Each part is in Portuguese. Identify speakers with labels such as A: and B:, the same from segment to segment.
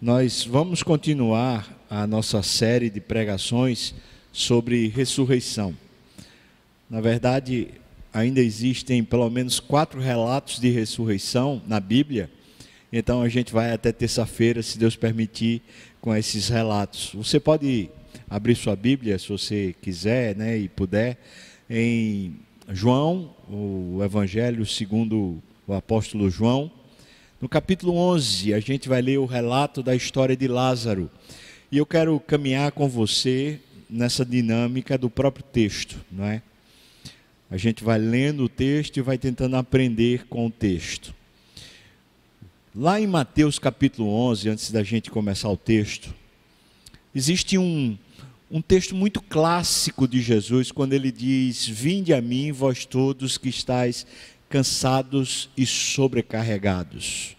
A: Nós vamos continuar a nossa série de pregações sobre ressurreição. Na verdade, ainda existem pelo menos quatro relatos de ressurreição na Bíblia, então a gente vai até terça-feira, se Deus permitir, com esses relatos. Você pode abrir sua Bíblia, se você quiser né, e puder, em João, o Evangelho segundo o apóstolo João no capítulo 11, a gente vai ler o relato da história de Lázaro. E eu quero caminhar com você nessa dinâmica do próprio texto, não é? A gente vai lendo o texto e vai tentando aprender com o texto. Lá em Mateus capítulo 11, antes da gente começar o texto, existe um, um texto muito clássico de Jesus, quando ele diz: Vinde a mim, vós todos que estáis cansados e sobrecarregados.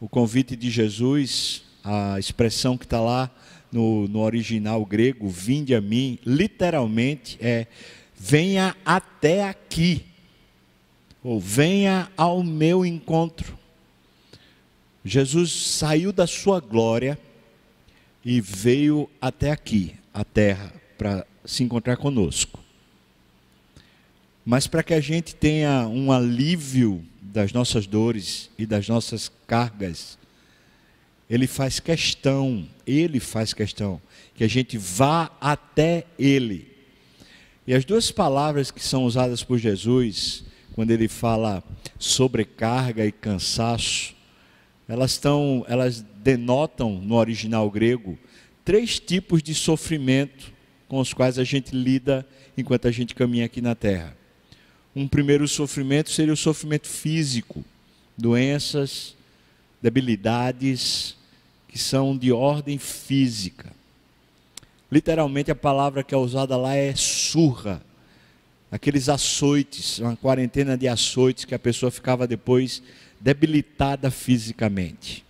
A: O convite de Jesus, a expressão que está lá no, no original grego, vinde a mim, literalmente é venha até aqui, ou venha ao meu encontro. Jesus saiu da sua glória e veio até aqui, a terra, para se encontrar conosco. Mas para que a gente tenha um alívio das nossas dores e das nossas cargas, ele faz questão, ele faz questão, que a gente vá até ele. E as duas palavras que são usadas por Jesus, quando ele fala sobrecarga e cansaço, elas estão, elas denotam no original grego três tipos de sofrimento com os quais a gente lida enquanto a gente caminha aqui na terra. Um primeiro sofrimento seria o sofrimento físico, doenças, debilidades que são de ordem física. Literalmente a palavra que é usada lá é surra. Aqueles açoites, uma quarentena de açoites que a pessoa ficava depois debilitada fisicamente.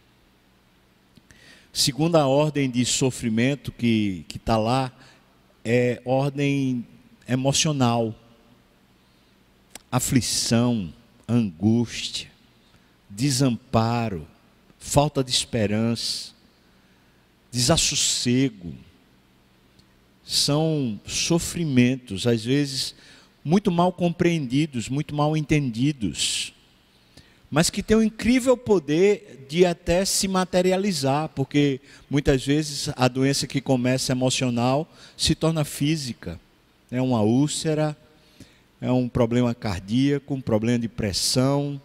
A: Segunda ordem de sofrimento que está lá é ordem emocional aflição, angústia, desamparo, falta de esperança, desassossego. São sofrimentos, às vezes, muito mal compreendidos, muito mal entendidos, mas que têm o um incrível poder de até se materializar, porque muitas vezes a doença que começa emocional se torna física. É uma úlcera, é um problema cardíaco, um problema de pressão.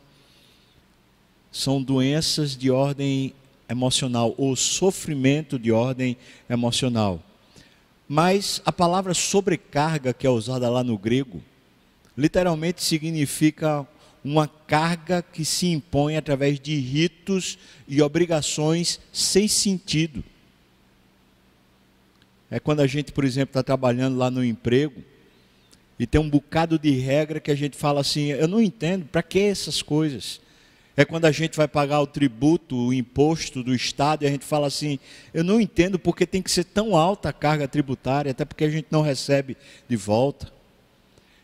A: São doenças de ordem emocional ou sofrimento de ordem emocional. Mas a palavra sobrecarga, que é usada lá no grego, literalmente significa uma carga que se impõe através de ritos e obrigações sem sentido. É quando a gente, por exemplo, está trabalhando lá no emprego e tem um bocado de regra que a gente fala assim: eu não entendo, para que essas coisas? É quando a gente vai pagar o tributo, o imposto do Estado, e a gente fala assim: eu não entendo porque tem que ser tão alta a carga tributária, até porque a gente não recebe de volta.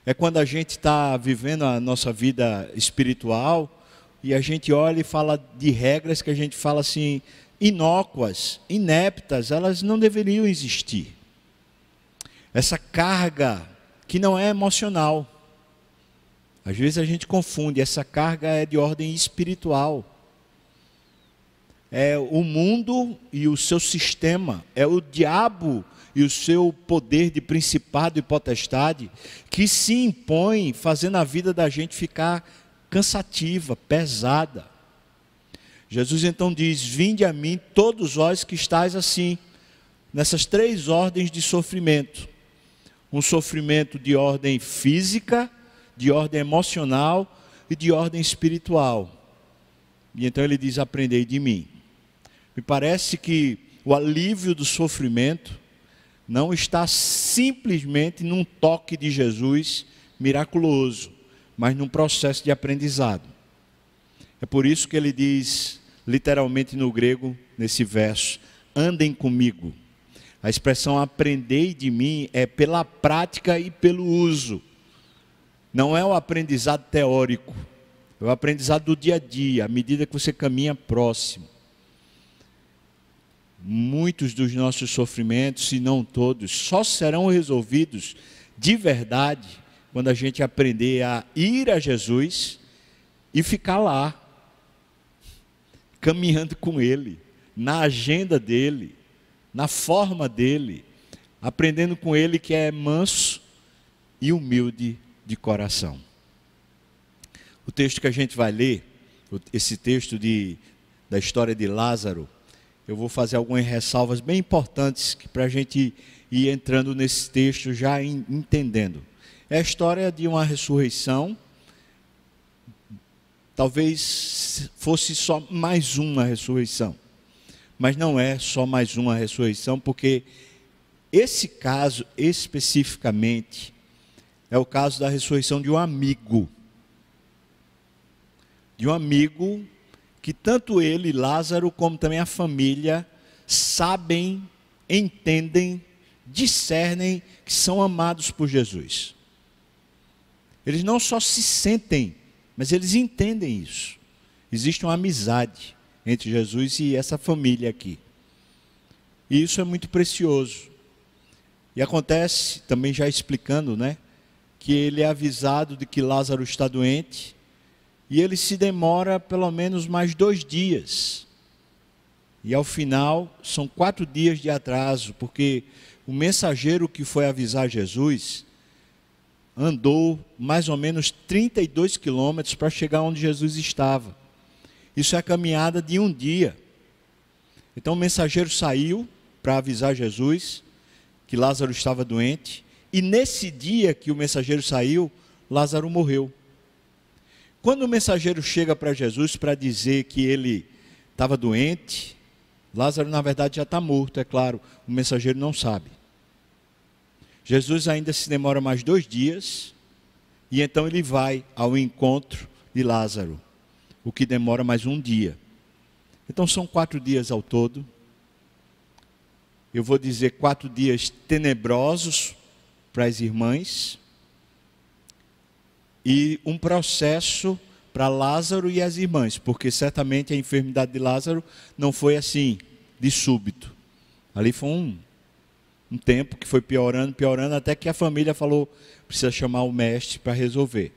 A: É quando a gente está vivendo a nossa vida espiritual e a gente olha e fala de regras que a gente fala assim, inócuas, ineptas, elas não deveriam existir. Essa carga que não é emocional. Às vezes a gente confunde, essa carga é de ordem espiritual. É o mundo e o seu sistema, é o diabo e o seu poder de principado e potestade que se impõe fazendo a vida da gente ficar cansativa, pesada. Jesus então diz: Vinde a mim, todos vós que estáis assim, nessas três ordens de sofrimento um sofrimento de ordem física, de ordem emocional e de ordem espiritual. E então ele diz: Aprendei de mim. Me parece que o alívio do sofrimento não está simplesmente num toque de Jesus miraculoso, mas num processo de aprendizado. É por isso que ele diz, literalmente no grego, nesse verso: andem comigo. A expressão aprendei de mim é pela prática e pelo uso. Não é o aprendizado teórico, é o aprendizado do dia a dia, à medida que você caminha próximo. muitos dos nossos sofrimentos, se não todos, só serão resolvidos de verdade quando a gente aprender a ir a Jesus e ficar lá, caminhando com Ele, na agenda dele, na forma dele, aprendendo com Ele que é manso e humilde de coração. O texto que a gente vai ler, esse texto de, da história de Lázaro, eu vou fazer algumas ressalvas bem importantes para a gente ir entrando nesse texto já entendendo. É a história de uma ressurreição. Talvez fosse só mais uma ressurreição. Mas não é só mais uma ressurreição, porque esse caso especificamente é o caso da ressurreição de um amigo. De um amigo que tanto ele, Lázaro, como também a família, sabem, entendem, discernem que são amados por Jesus. Eles não só se sentem, mas eles entendem isso. Existe uma amizade entre Jesus e essa família aqui. E isso é muito precioso. E acontece, também já explicando, né, que ele é avisado de que Lázaro está doente e ele se demora pelo menos mais dois dias. E ao final, são quatro dias de atraso, porque o mensageiro que foi avisar Jesus andou mais ou menos 32 quilômetros para chegar onde Jesus estava. Isso é caminhada de um dia. Então o mensageiro saiu para avisar Jesus que Lázaro estava doente, e nesse dia que o mensageiro saiu, Lázaro morreu. Quando o mensageiro chega para Jesus para dizer que ele estava doente, Lázaro na verdade já está morto, é claro, o mensageiro não sabe. Jesus ainda se demora mais dois dias, e então ele vai ao encontro de Lázaro, o que demora mais um dia. Então são quatro dias ao todo. Eu vou dizer quatro dias tenebrosos para as irmãs, e um processo para Lázaro e as irmãs, porque certamente a enfermidade de Lázaro não foi assim, de súbito. Ali foi um, um tempo que foi piorando, piorando, até que a família falou: precisa chamar o mestre para resolver.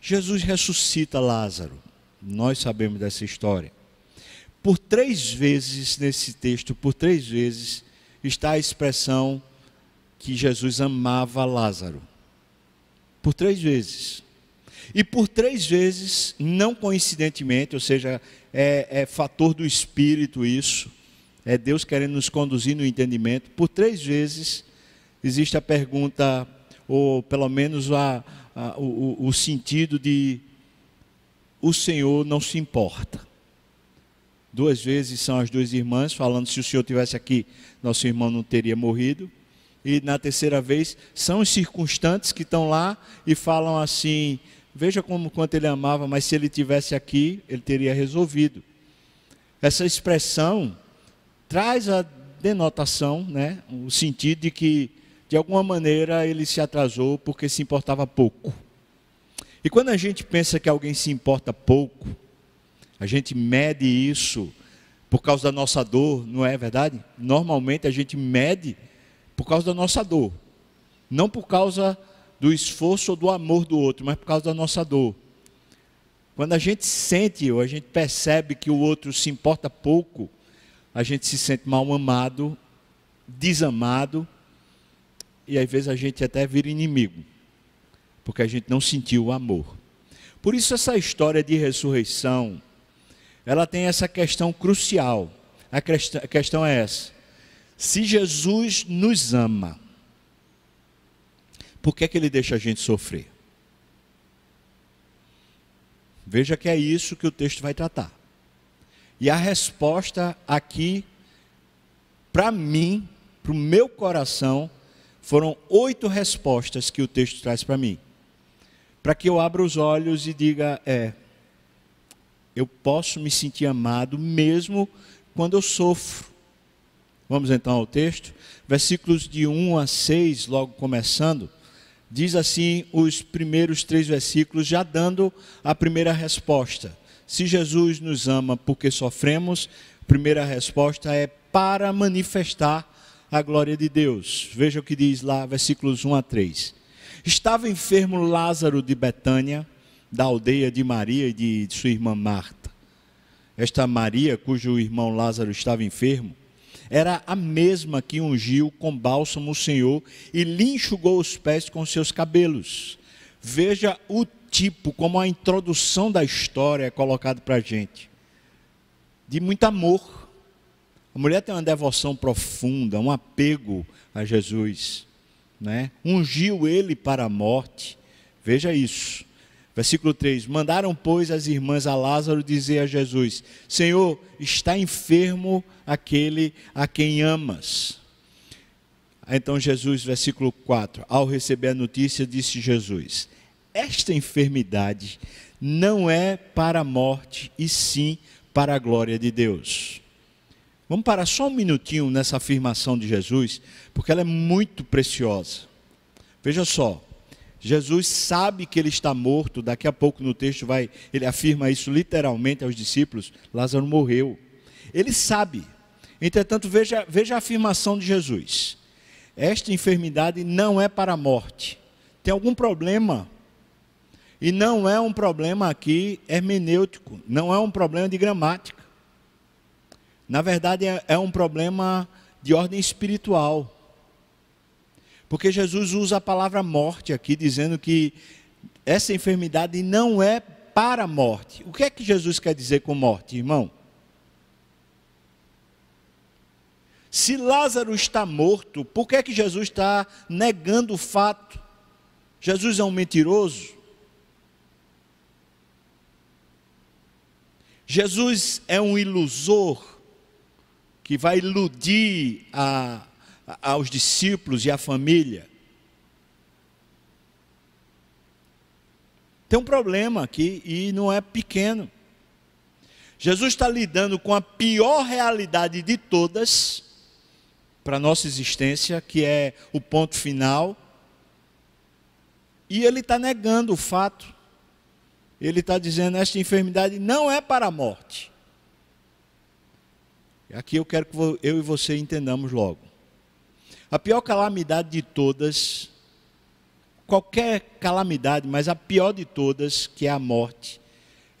A: Jesus ressuscita Lázaro, nós sabemos dessa história. Por três vezes nesse texto, por três vezes, está a expressão que Jesus amava Lázaro por três vezes. E por três vezes, não coincidentemente, ou seja, é, é fator do Espírito isso, é Deus querendo nos conduzir no entendimento, por três vezes existe a pergunta, ou pelo menos a, a, o, o sentido de o Senhor não se importa. Duas vezes são as duas irmãs falando: se o Senhor tivesse aqui, nosso irmão não teria morrido e na terceira vez são os circunstantes que estão lá e falam assim: veja como quanto ele amava, mas se ele tivesse aqui, ele teria resolvido. Essa expressão traz a denotação, né, o sentido de que de alguma maneira ele se atrasou porque se importava pouco. E quando a gente pensa que alguém se importa pouco, a gente mede isso por causa da nossa dor, não é verdade? Normalmente a gente mede por causa da nossa dor. Não por causa do esforço ou do amor do outro, mas por causa da nossa dor. Quando a gente sente ou a gente percebe que o outro se importa pouco, a gente se sente mal amado, desamado, e às vezes a gente até vira inimigo, porque a gente não sentiu o amor. Por isso essa história de ressurreição, ela tem essa questão crucial. A questão é essa: se Jesus nos ama, por que, é que ele deixa a gente sofrer? Veja que é isso que o texto vai tratar. E a resposta aqui, para mim, para o meu coração, foram oito respostas que o texto traz para mim. Para que eu abra os olhos e diga: é, eu posso me sentir amado mesmo quando eu sofro. Vamos então ao texto. Versículos de 1 a 6, logo começando, diz assim os primeiros três versículos, já dando a primeira resposta. se Jesus nos ama porque sofremos, primeira resposta é para manifestar a glória de Deus. Veja o que diz lá, versículos 1 a 3. Estava enfermo Lázaro de Betânia, da aldeia de Maria e de sua irmã Marta. Esta Maria, cujo irmão Lázaro estava enfermo, era a mesma que ungiu com bálsamo o Senhor e lhe enxugou os pés com seus cabelos. Veja o tipo, como a introdução da história é colocado para a gente. De muito amor. A mulher tem uma devoção profunda, um apego a Jesus. Né? Ungiu ele para a morte. Veja isso. Versículo 3: Mandaram, pois, as irmãs a Lázaro dizer a Jesus: Senhor, está enfermo aquele a quem amas. Então Jesus, versículo 4: Ao receber a notícia, disse Jesus: Esta enfermidade não é para a morte, e sim para a glória de Deus. Vamos parar só um minutinho nessa afirmação de Jesus, porque ela é muito preciosa. Veja só, Jesus sabe que ele está morto, daqui a pouco no texto vai, ele afirma isso literalmente aos discípulos, Lázaro morreu. Ele sabe. Entretanto, veja, veja a afirmação de Jesus. Esta enfermidade não é para a morte. Tem algum problema? E não é um problema aqui hermenêutico, não é um problema de gramática. Na verdade, é, é um problema de ordem espiritual. Porque Jesus usa a palavra morte aqui, dizendo que essa enfermidade não é para a morte. O que é que Jesus quer dizer com morte, irmão? Se Lázaro está morto, por que é que Jesus está negando o fato? Jesus é um mentiroso? Jesus é um ilusor que vai iludir a, aos discípulos e à família. Tem um problema aqui e não é pequeno. Jesus está lidando com a pior realidade de todas para a nossa existência, que é o ponto final, e ele está negando o fato. Ele está dizendo: esta enfermidade não é para a morte. Aqui eu quero que eu e você entendamos logo. A pior calamidade de todas, qualquer calamidade, mas a pior de todas, que é a morte,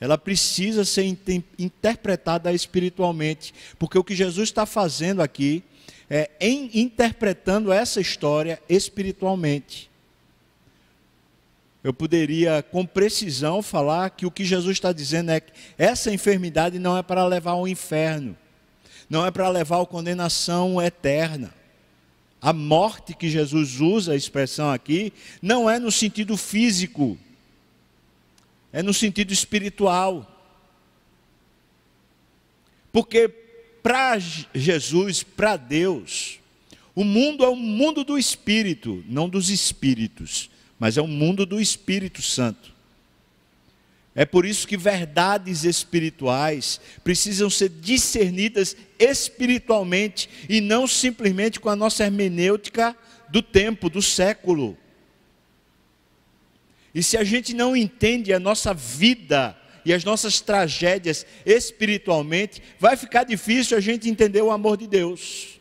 A: ela precisa ser interpretada espiritualmente, porque o que Jesus está fazendo aqui é em interpretando essa história espiritualmente. Eu poderia com precisão falar que o que Jesus está dizendo é que essa enfermidade não é para levar ao inferno, não é para levar à condenação eterna. A morte que Jesus usa a expressão aqui não é no sentido físico, é no sentido espiritual. Porque para Jesus, para Deus, o mundo é o mundo do espírito, não dos espíritos, mas é o mundo do Espírito Santo. É por isso que verdades espirituais precisam ser discernidas espiritualmente e não simplesmente com a nossa hermenêutica do tempo, do século. E se a gente não entende a nossa vida e as nossas tragédias espiritualmente, vai ficar difícil a gente entender o amor de Deus.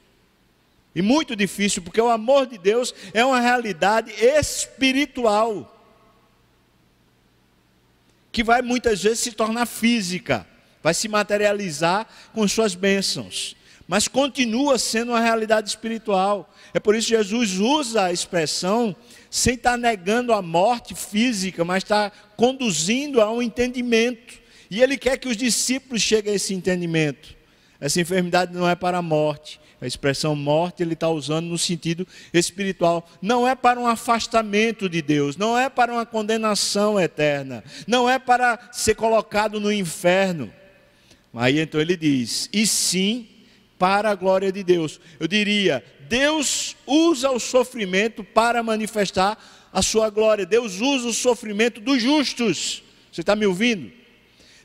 A: E muito difícil, porque o amor de Deus é uma realidade espiritual que vai muitas vezes se tornar física, vai se materializar com suas bênçãos, mas continua sendo uma realidade espiritual. É por isso que Jesus usa a expressão sem estar negando a morte física, mas está conduzindo a um entendimento. E ele quer que os discípulos cheguem a esse entendimento. Essa enfermidade não é para a morte, a expressão morte ele está usando no sentido espiritual. Não é para um afastamento de Deus, não é para uma condenação eterna, não é para ser colocado no inferno. Aí então ele diz: e sim para a glória de Deus. Eu diria: Deus usa o sofrimento para manifestar a sua glória. Deus usa o sofrimento dos justos. Você está me ouvindo?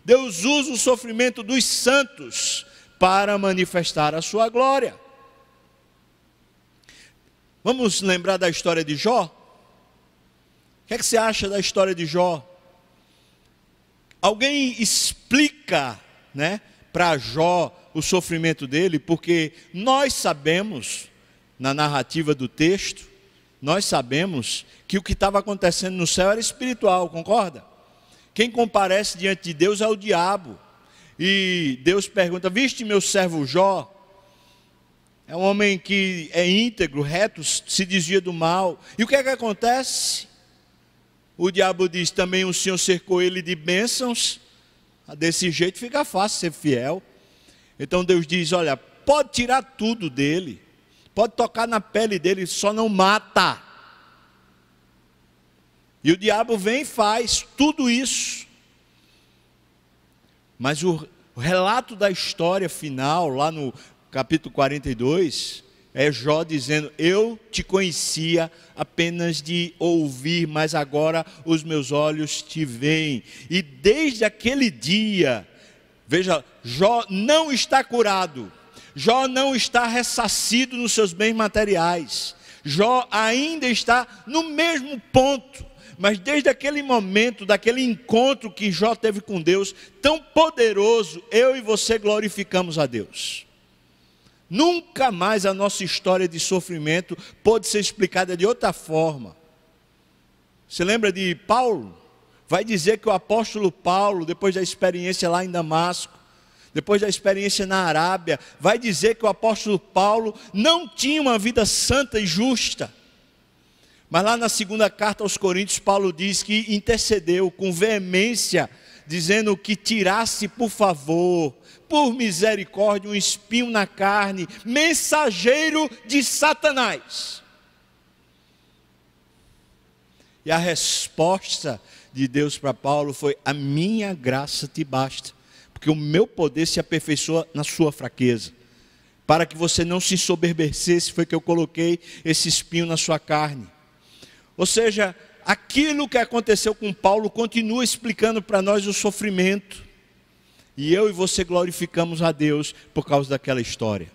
A: Deus usa o sofrimento dos santos para manifestar a sua glória. Vamos lembrar da história de Jó? O que, é que você acha da história de Jó? alguém explica, né, para Jó o sofrimento dele, porque nós sabemos, na narrativa do texto, nós sabemos que o que estava acontecendo no céu era espiritual, concorda? Quem comparece diante de Deus é o diabo. E Deus pergunta: Viste meu servo Jó? É um homem que é íntegro, reto, se desvia do mal. E o que é que acontece? O diabo diz também: O Senhor cercou ele de bênçãos. Desse jeito fica fácil ser fiel. Então Deus diz: Olha, pode tirar tudo dele, pode tocar na pele dele, só não mata. E o diabo vem e faz tudo isso. Mas o, o relato da história final, lá no capítulo 42, é Jó dizendo: Eu te conhecia apenas de ouvir, mas agora os meus olhos te veem. E desde aquele dia, veja, Jó não está curado, Jó não está ressarcido nos seus bens materiais, Jó ainda está no mesmo ponto mas desde aquele momento, daquele encontro que Jó teve com Deus, tão poderoso, eu e você glorificamos a Deus. Nunca mais a nossa história de sofrimento pode ser explicada de outra forma. Você lembra de Paulo? Vai dizer que o apóstolo Paulo, depois da experiência lá em Damasco, depois da experiência na Arábia, vai dizer que o apóstolo Paulo não tinha uma vida santa e justa mas lá na segunda carta aos Coríntios, Paulo diz que intercedeu com veemência, dizendo que tirasse, por favor, por misericórdia, um espinho na carne, mensageiro de Satanás. E a resposta de Deus para Paulo foi: A minha graça te basta, porque o meu poder se aperfeiçoa na sua fraqueza. Para que você não se ensoberbecesse, foi que eu coloquei esse espinho na sua carne. Ou seja, aquilo que aconteceu com Paulo continua explicando para nós o sofrimento. E eu e você glorificamos a Deus por causa daquela história.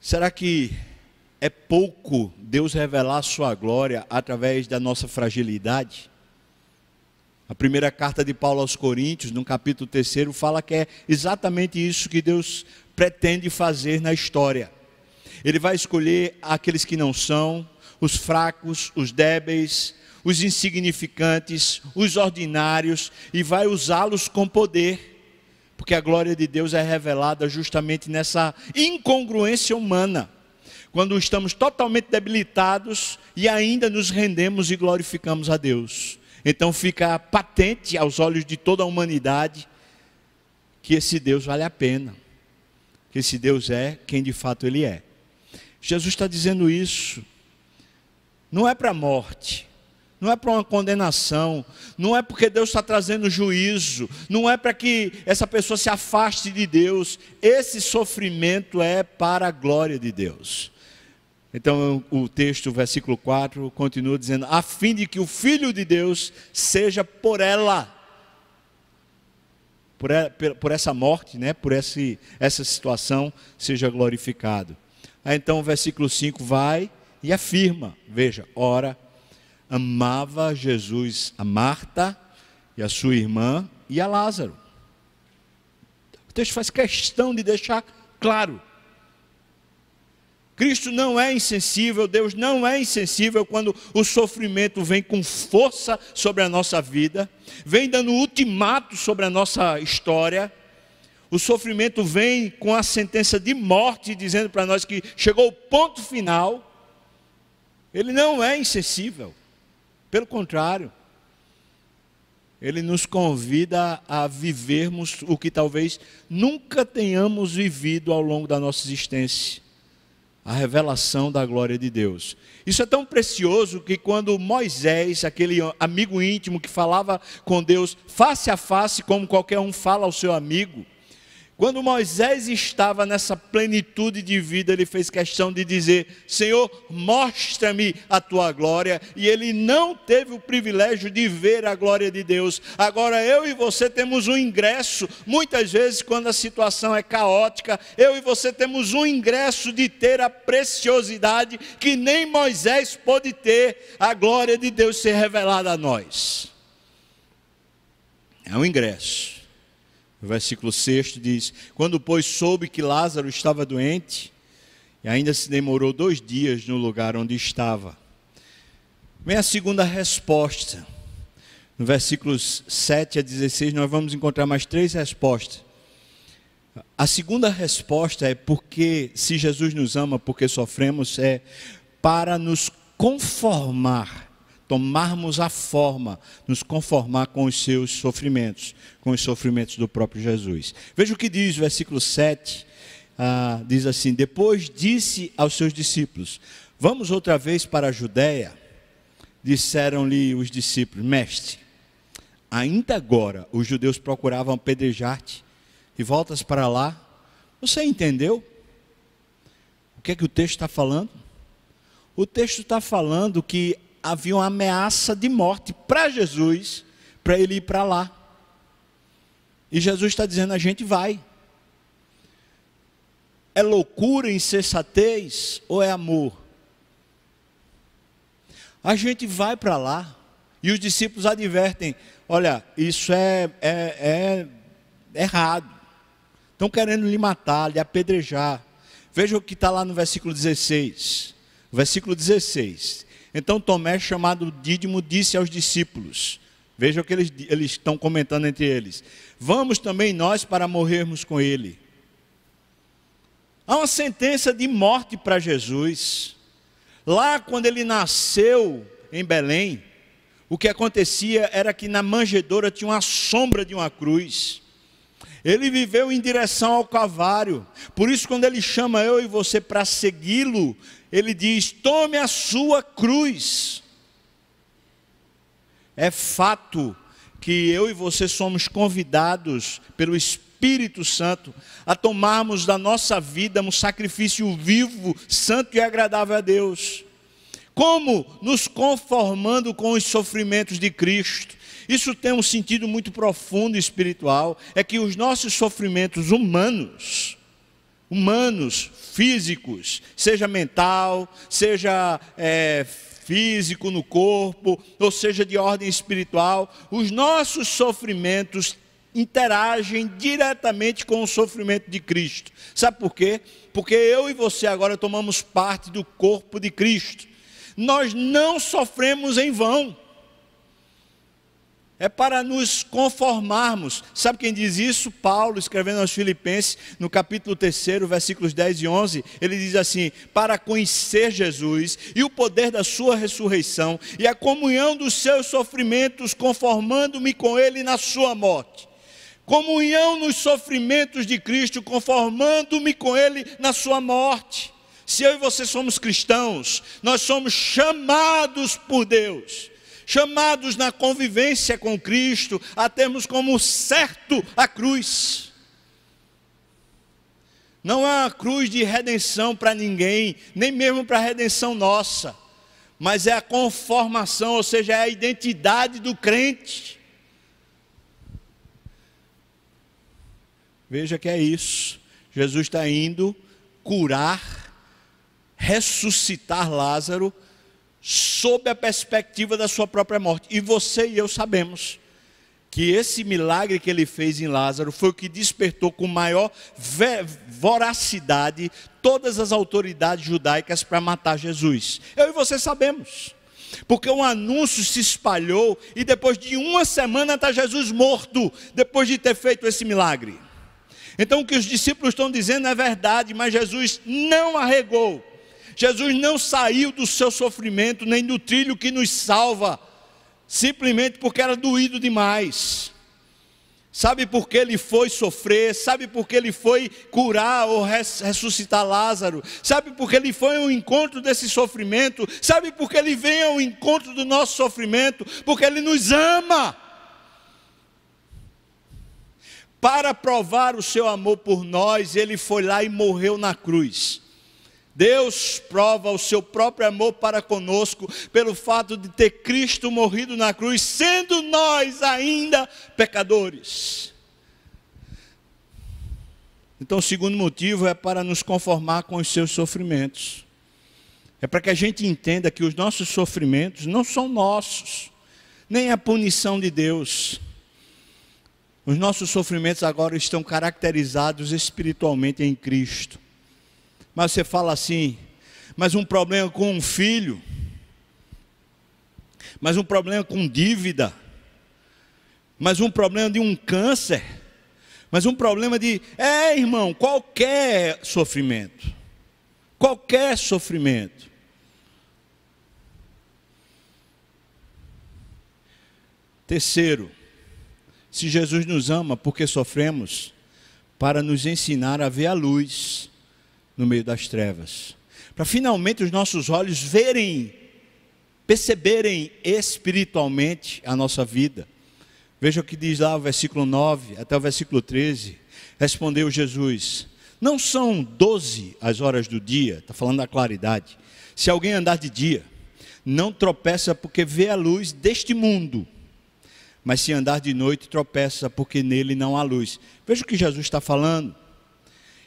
A: Será que é pouco Deus revelar sua glória através da nossa fragilidade? A primeira carta de Paulo aos Coríntios, no capítulo 3, fala que é exatamente isso que Deus pretende fazer na história. Ele vai escolher aqueles que não são, os fracos, os débeis, os insignificantes, os ordinários, e vai usá-los com poder, porque a glória de Deus é revelada justamente nessa incongruência humana, quando estamos totalmente debilitados e ainda nos rendemos e glorificamos a Deus. Então fica patente aos olhos de toda a humanidade que esse Deus vale a pena, que esse Deus é quem de fato Ele é. Jesus está dizendo isso. Não é para a morte, não é para uma condenação, não é porque Deus está trazendo juízo, não é para que essa pessoa se afaste de Deus. Esse sofrimento é para a glória de Deus. Então o texto, versículo 4, continua dizendo: a fim de que o Filho de Deus seja por ela, por, por essa morte, né, por esse, essa situação, seja glorificado. Aí então o versículo 5 vai e afirma: veja, ora, amava Jesus a Marta e a sua irmã e a Lázaro. O texto faz questão de deixar claro. Cristo não é insensível, Deus não é insensível quando o sofrimento vem com força sobre a nossa vida, vem dando ultimato sobre a nossa história o sofrimento vem com a sentença de morte, dizendo para nós que chegou o ponto final. Ele não é insensível, pelo contrário, ele nos convida a vivermos o que talvez nunca tenhamos vivido ao longo da nossa existência a revelação da glória de Deus. Isso é tão precioso que quando Moisés, aquele amigo íntimo que falava com Deus face a face, como qualquer um fala ao seu amigo, Quando Moisés estava nessa plenitude de vida, ele fez questão de dizer: Senhor, mostra-me a tua glória. E ele não teve o privilégio de ver a glória de Deus. Agora eu e você temos um ingresso, muitas vezes, quando a situação é caótica, eu e você temos um ingresso de ter a preciosidade que nem Moisés pôde ter, a glória de Deus ser revelada a nós. É um ingresso. Versículo 6 diz: Quando, pois, soube que Lázaro estava doente, e ainda se demorou dois dias no lugar onde estava. Vem a segunda resposta. No versículos 7 a 16, nós vamos encontrar mais três respostas. A segunda resposta é porque, se Jesus nos ama, porque sofremos, é para nos conformar tomarmos a forma, nos conformar com os seus sofrimentos, com os sofrimentos do próprio Jesus. Veja o que diz o versículo 7, ah, diz assim: Depois disse aos seus discípulos: Vamos outra vez para a Judéia. Disseram-lhe os discípulos: Mestre, ainda agora os judeus procuravam apedrejar-te e voltas para lá. Você entendeu? O que é que o texto está falando? O texto está falando que havia uma ameaça de morte para Jesus, para ele ir para lá. E Jesus está dizendo: a gente vai. É loucura, insensatez ou é amor? A gente vai para lá. E os discípulos advertem: olha, isso é, é, é errado. Estão querendo lhe matar, lhe apedrejar. Veja o que está lá no versículo 16. versículo 16. Então Tomé, chamado Dídimo, disse aos discípulos: Veja o que eles, eles estão comentando entre eles: Vamos também nós para morrermos com ele. Há uma sentença de morte para Jesus. Lá, quando ele nasceu em Belém, o que acontecia era que na manjedoura tinha uma sombra de uma cruz. Ele viveu em direção ao Calvário. Por isso, quando ele chama eu e você para segui-lo, ele diz: tome a sua cruz. É fato que eu e você somos convidados pelo Espírito Santo a tomarmos da nossa vida um sacrifício vivo, santo e agradável a Deus. Como? Nos conformando com os sofrimentos de Cristo. Isso tem um sentido muito profundo espiritual, é que os nossos sofrimentos humanos, humanos, físicos, seja mental, seja é, físico no corpo, ou seja de ordem espiritual, os nossos sofrimentos interagem diretamente com o sofrimento de Cristo. Sabe por quê? Porque eu e você agora tomamos parte do corpo de Cristo. Nós não sofremos em vão é para nos conformarmos. Sabe quem diz isso? Paulo, escrevendo aos Filipenses, no capítulo 3, versículos 10 e 11, ele diz assim: Para conhecer Jesus e o poder da Sua ressurreição e a comunhão dos seus sofrimentos, conformando-me com Ele na Sua morte. Comunhão nos sofrimentos de Cristo, conformando-me com Ele na Sua morte. Se eu e você somos cristãos, nós somos chamados por Deus chamados na convivência com Cristo a termos como certo a cruz. Não uma cruz de redenção para ninguém, nem mesmo para a redenção nossa, mas é a conformação, ou seja, é a identidade do crente. Veja que é isso. Jesus está indo curar, ressuscitar Lázaro sob a perspectiva da sua própria morte. E você e eu sabemos que esse milagre que ele fez em Lázaro foi o que despertou com maior voracidade todas as autoridades judaicas para matar Jesus. Eu e você sabemos. Porque o anúncio se espalhou e depois de uma semana está Jesus morto, depois de ter feito esse milagre. Então o que os discípulos estão dizendo é verdade, mas Jesus não arregou. Jesus não saiu do seu sofrimento, nem do trilho que nos salva, simplesmente porque era doído demais. Sabe por que ele foi sofrer? Sabe por que ele foi curar ou ressuscitar Lázaro? Sabe por que ele foi ao encontro desse sofrimento? Sabe por que ele vem ao encontro do nosso sofrimento? Porque ele nos ama. para provar o seu amor por nós, ele foi lá e morreu na cruz. Deus prova o seu próprio amor para conosco pelo fato de ter Cristo morrido na cruz, sendo nós ainda pecadores. Então, o segundo motivo é para nos conformar com os seus sofrimentos. É para que a gente entenda que os nossos sofrimentos não são nossos, nem a punição de Deus. Os nossos sofrimentos agora estão caracterizados espiritualmente em Cristo. Mas você fala assim, mas um problema com um filho, mas um problema com dívida, mas um problema de um câncer, mas um problema de, é irmão, qualquer sofrimento, qualquer sofrimento. Terceiro, se Jesus nos ama, porque sofremos? Para nos ensinar a ver a luz no meio das trevas. Para finalmente os nossos olhos verem, perceberem espiritualmente a nossa vida. Veja o que diz lá o versículo 9 até o versículo 13. Respondeu Jesus: Não são doze as horas do dia, está falando da claridade. Se alguém andar de dia, não tropeça porque vê a luz deste mundo mas se andar de noite, tropeça, porque nele não há luz. Veja o que Jesus está falando.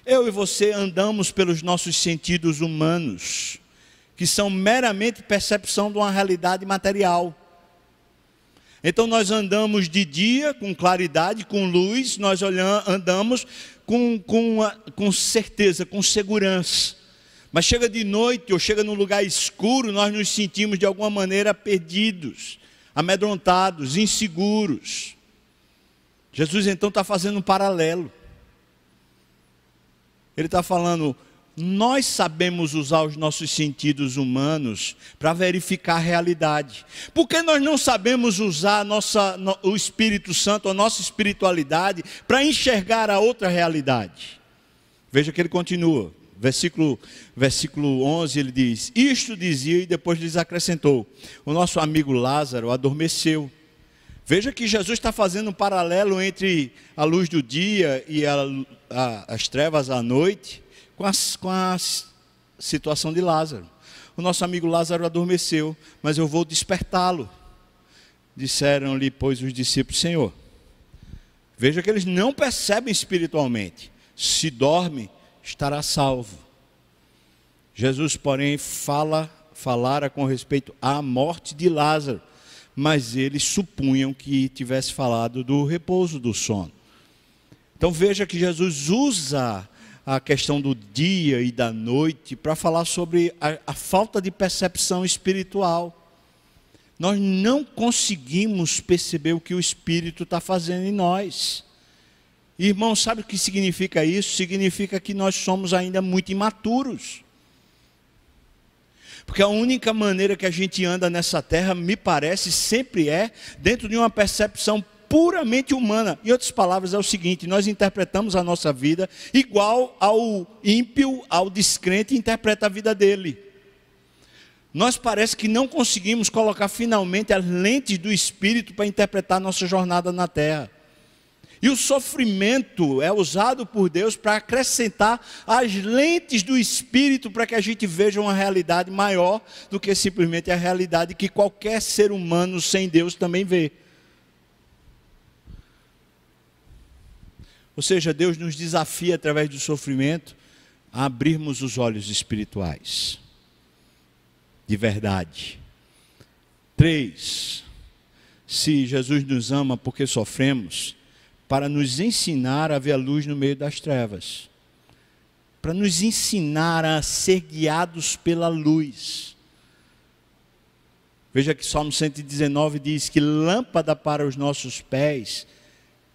A: Eu e você andamos pelos nossos sentidos humanos, que são meramente percepção de uma realidade material. Então nós andamos de dia com claridade, com luz, nós olhamos, andamos com, com, com certeza, com segurança. Mas chega de noite ou chega num lugar escuro, nós nos sentimos de alguma maneira perdidos amedrontados, inseguros. Jesus então está fazendo um paralelo. Ele está falando, nós sabemos usar os nossos sentidos humanos para verificar a realidade. Por que nós não sabemos usar nossa, o Espírito Santo, a nossa espiritualidade, para enxergar a outra realidade? Veja que ele continua versículo, versículo 11, ele diz: Isto dizia e depois lhes acrescentou: O nosso amigo Lázaro adormeceu. Veja que Jesus está fazendo um paralelo entre a luz do dia e a, a, as trevas à noite com, com a situação de Lázaro. O nosso amigo Lázaro adormeceu, mas eu vou despertá-lo. Disseram-lhe, pois, os discípulos: Senhor, veja que eles não percebem espiritualmente. Se dorme, estará salvo. Jesus, porém, fala, falara com respeito à morte de Lázaro, mas eles supunham que tivesse falado do repouso do sono. Então veja que Jesus usa a questão do dia e da noite para falar sobre a, a falta de percepção espiritual. Nós não conseguimos perceber o que o Espírito está fazendo em nós. Irmão, sabe o que significa isso? Significa que nós somos ainda muito imaturos. Porque a única maneira que a gente anda nessa terra, me parece, sempre é dentro de uma percepção puramente humana. Em outras palavras, é o seguinte: nós interpretamos a nossa vida igual ao ímpio, ao descrente interpreta a vida dele. Nós parece que não conseguimos colocar finalmente as lentes do espírito para interpretar nossa jornada na terra. E o sofrimento é usado por Deus para acrescentar as lentes do espírito para que a gente veja uma realidade maior do que simplesmente a realidade que qualquer ser humano sem Deus também vê. Ou seja, Deus nos desafia através do sofrimento a abrirmos os olhos espirituais. De verdade. Três, se Jesus nos ama porque sofremos, para nos ensinar a ver a luz no meio das trevas, para nos ensinar a ser guiados pela luz. Veja que Salmo 119 diz que lâmpada para os nossos pés,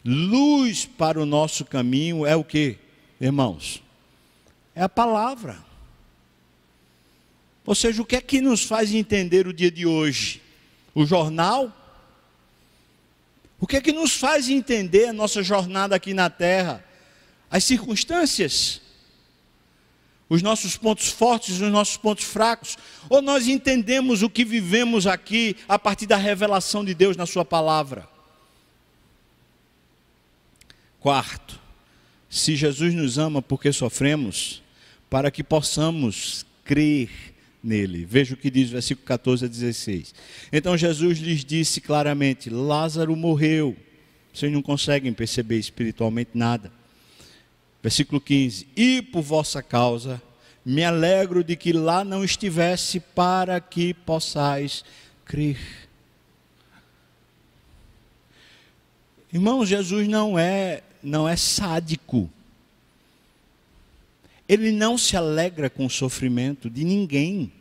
A: luz para o nosso caminho é o que, irmãos? É a palavra. Ou seja, o que é que nos faz entender o dia de hoje? O jornal? O que é que nos faz entender a nossa jornada aqui na terra? As circunstâncias, os nossos pontos fortes, os nossos pontos fracos, ou nós entendemos o que vivemos aqui a partir da revelação de Deus na Sua palavra? Quarto, se Jesus nos ama porque sofremos, para que possamos crer nele. Veja o que diz o versículo 14 a 16. Então Jesus lhes disse claramente: Lázaro morreu. Vocês não conseguem perceber espiritualmente nada. Versículo 15: E por vossa causa me alegro de que lá não estivesse, para que possais crer. Irmãos, Jesus não é não é sádico. Ele não se alegra com o sofrimento de ninguém.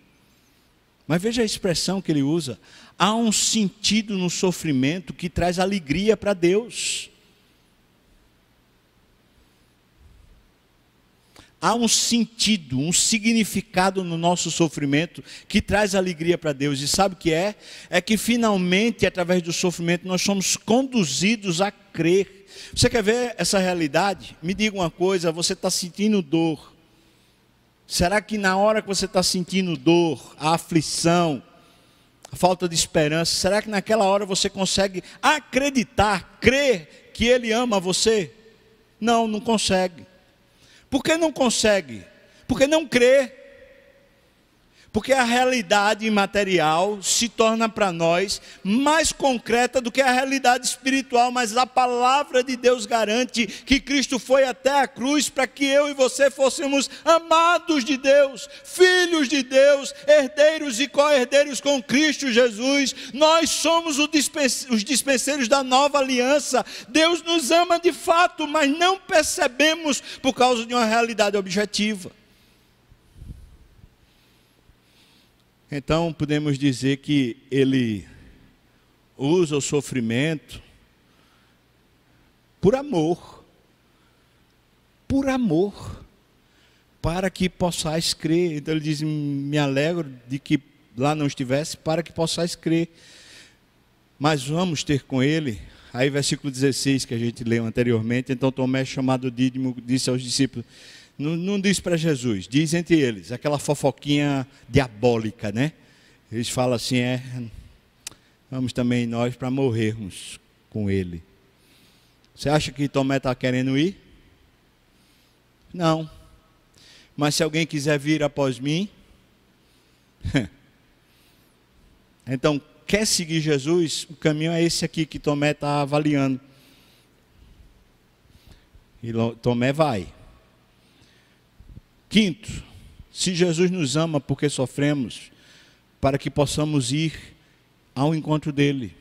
A: Mas veja a expressão que ele usa. Há um sentido no sofrimento que traz alegria para Deus. há um sentido, um significado no nosso sofrimento que traz alegria para Deus. E sabe o que é? É que finalmente, através do sofrimento, nós somos conduzidos a crer. Você quer ver essa realidade? Me diga uma coisa: você está sentindo dor. Será que na hora que você está sentindo dor, a aflição, a falta de esperança, será que naquela hora você consegue acreditar, crer que Ele ama você? Não, não consegue. Por que não consegue? Porque não crê. Porque a realidade material se torna para nós mais concreta do que a realidade espiritual, mas a palavra de Deus garante que Cristo foi até a cruz para que eu e você fôssemos amados de Deus, filhos de Deus, herdeiros e co-herdeiros com Cristo Jesus. Nós somos os dispenseiros da nova aliança. Deus nos ama de fato, mas não percebemos por causa de uma realidade objetiva. Então, podemos dizer que ele usa o sofrimento por amor. Por amor. Para que possais crer. Então, ele diz: Me alegro de que lá não estivesse, para que possais crer. Mas vamos ter com ele. Aí, versículo 16 que a gente leu anteriormente. Então, Tomé, chamado Dídimo, disse aos discípulos: não, não diz para Jesus, diz entre eles, aquela fofoquinha diabólica, né? Eles falam assim: é, vamos também nós para morrermos com ele. Você acha que Tomé está querendo ir? Não. Mas se alguém quiser vir após mim, então quer seguir Jesus, o caminho é esse aqui que Tomé está avaliando. E Tomé vai. Quinto, se Jesus nos ama porque sofremos, para que possamos ir ao encontro dele.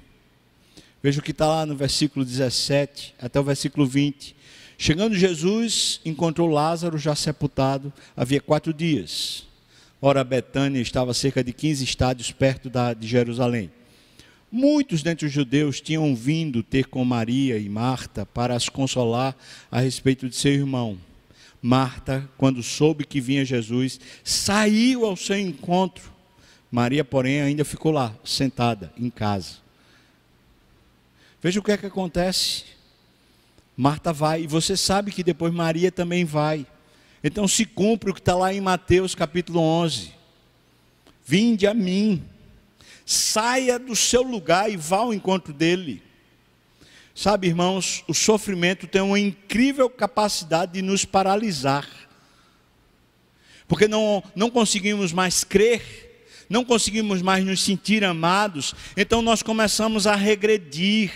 A: Veja o que está lá no versículo 17 até o versículo 20. Chegando Jesus, encontrou Lázaro já sepultado, havia quatro dias. Ora, Betânia estava cerca de 15 estádios perto da, de Jerusalém. Muitos dentre os judeus tinham vindo ter com Maria e Marta para as consolar a respeito de seu irmão. Marta, quando soube que vinha Jesus, saiu ao seu encontro. Maria, porém, ainda ficou lá, sentada em casa. Veja o que é que acontece. Marta vai, e você sabe que depois Maria também vai. Então se cumpre o que está lá em Mateus capítulo 11. Vinde a mim, saia do seu lugar e vá ao encontro dele. Sabe, irmãos, o sofrimento tem uma incrível capacidade de nos paralisar. Porque não, não conseguimos mais crer, não conseguimos mais nos sentir amados, então nós começamos a regredir,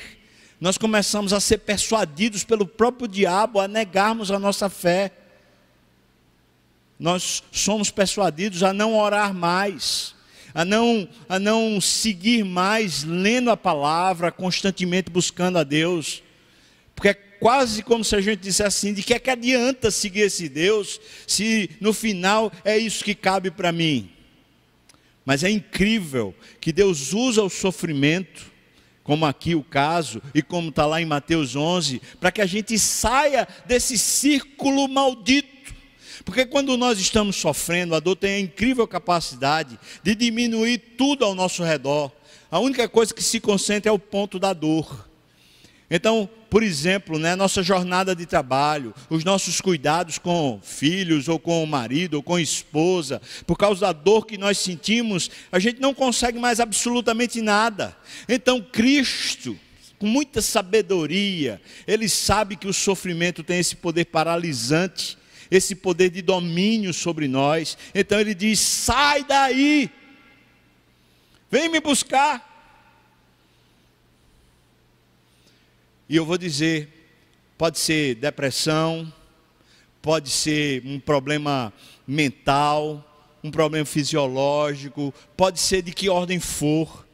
A: nós começamos a ser persuadidos pelo próprio diabo a negarmos a nossa fé. Nós somos persuadidos a não orar mais a não, a não seguir mais lendo a palavra, constantemente buscando a Deus. Porque é quase como se a gente dissesse assim: de que é que adianta seguir esse Deus, se no final é isso que cabe para mim? Mas é incrível que Deus usa o sofrimento, como aqui o caso, e como está lá em Mateus 11, para que a gente saia desse círculo maldito porque quando nós estamos sofrendo, a dor tem a incrível capacidade de diminuir tudo ao nosso redor. A única coisa que se concentra é o ponto da dor. Então, por exemplo, né, nossa jornada de trabalho, os nossos cuidados com filhos, ou com o marido, ou com a esposa, por causa da dor que nós sentimos, a gente não consegue mais absolutamente nada. Então, Cristo, com muita sabedoria, ele sabe que o sofrimento tem esse poder paralisante, esse poder de domínio sobre nós. Então ele diz: sai daí, vem me buscar. E eu vou dizer: pode ser depressão, pode ser um problema mental, um problema fisiológico, pode ser de que ordem for.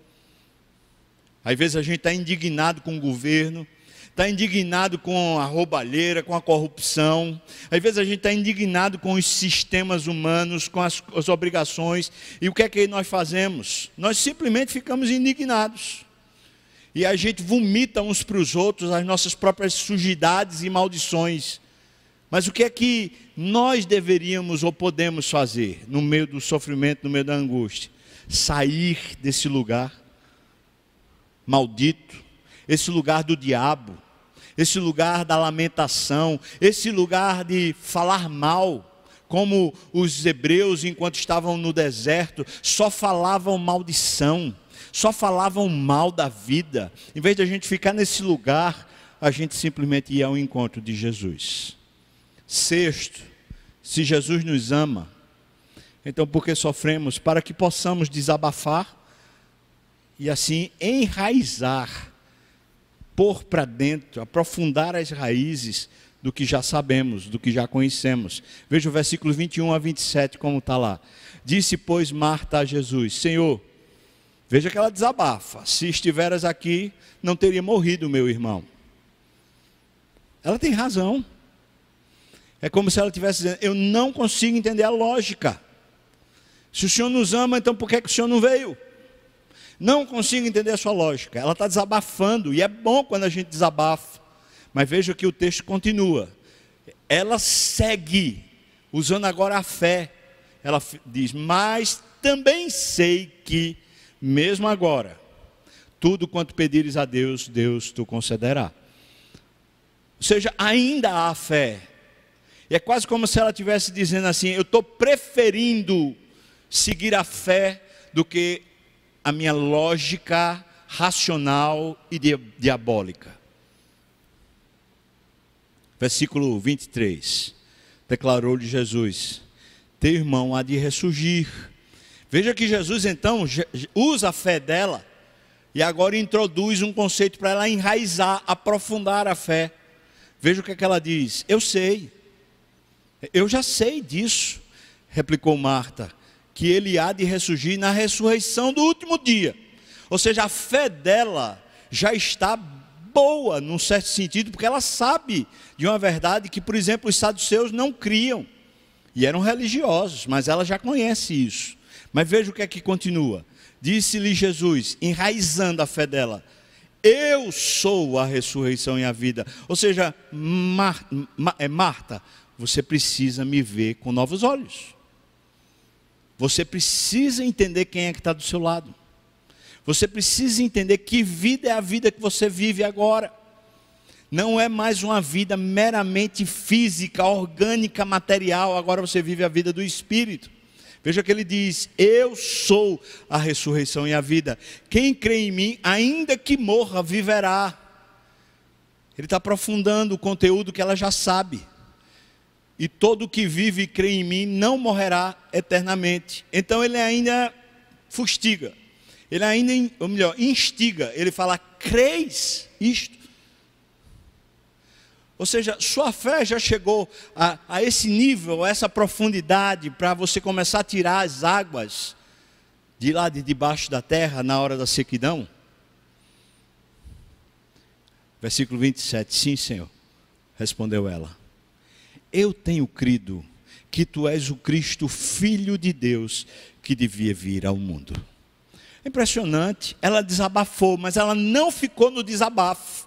A: Às vezes a gente está indignado com o governo, está indignado com a roubalheira, com a corrupção. Às vezes a gente está indignado com os sistemas humanos, com as, as, obrigações. E o que é que nós fazemos? Nós simplesmente ficamos indignados. E a gente vomita uns para os outros as nossas próprias sujidades e maldições. Mas o que é que nós deveríamos ou podemos fazer no meio do sofrimento, no meio da angústia? Sair desse lugar maldito, esse lugar do diabo, esse lugar da lamentação, esse lugar de falar mal, como os hebreus, enquanto estavam no deserto, só falavam maldição, só falavam mal da vida. Em vez de a gente ficar nesse lugar, a gente simplesmente ia ao encontro de Jesus. Sexto, se Jesus nos ama, então por que sofremos? Para que possamos desabafar e assim enraizar, pôr para dentro, aprofundar as raízes do que já sabemos, do que já conhecemos. Veja o versículo 21 a 27, como está lá. Disse, pois, Marta a Jesus: Senhor, veja que ela desabafa. Se estiveras aqui, não teria morrido meu irmão. Ela tem razão. É como se ela estivesse dizendo: Eu não consigo entender a lógica. Se o Senhor nos ama, então por que, que o Senhor não veio? Não consigo entender a sua lógica. Ela está desabafando, e é bom quando a gente desabafa. Mas veja que o texto continua. Ela segue, usando agora a fé. Ela diz: Mas também sei que, mesmo agora, tudo quanto pedires a Deus, Deus te concederá. Ou seja, ainda há fé. E é quase como se ela estivesse dizendo assim: Eu estou preferindo seguir a fé do que a minha lógica racional e diabólica. Versículo 23. Declarou-lhe Jesus: Teu irmão há de ressurgir. Veja que Jesus então usa a fé dela e agora introduz um conceito para ela enraizar, aprofundar a fé. Veja o que, é que ela diz: Eu sei, eu já sei disso, replicou Marta que ele há de ressurgir na ressurreição do último dia. Ou seja, a fé dela já está boa, num certo sentido, porque ela sabe de uma verdade que, por exemplo, os saduceus não criam. E eram religiosos, mas ela já conhece isso. Mas veja o que é que continua. Disse-lhe Jesus, enraizando a fé dela: Eu sou a ressurreição e a vida. Ou seja, Mar, é Marta, você precisa me ver com novos olhos. Você precisa entender quem é que está do seu lado. Você precisa entender que vida é a vida que você vive agora. Não é mais uma vida meramente física, orgânica, material. Agora você vive a vida do Espírito. Veja que ele diz: Eu sou a ressurreição e a vida. Quem crê em mim, ainda que morra, viverá. Ele está aprofundando o conteúdo que ela já sabe e todo que vive e crê em mim não morrerá eternamente. Então ele ainda fustiga, ele ainda, ou melhor, instiga, ele fala: creis isto? Ou seja, sua fé já chegou a, a esse nível, a essa profundidade, para você começar a tirar as águas de lá de debaixo da terra na hora da sequidão? Versículo 27, sim, Senhor, respondeu ela eu tenho crido que tu és o Cristo, filho de Deus, que devia vir ao mundo. Impressionante, ela desabafou, mas ela não ficou no desabafo.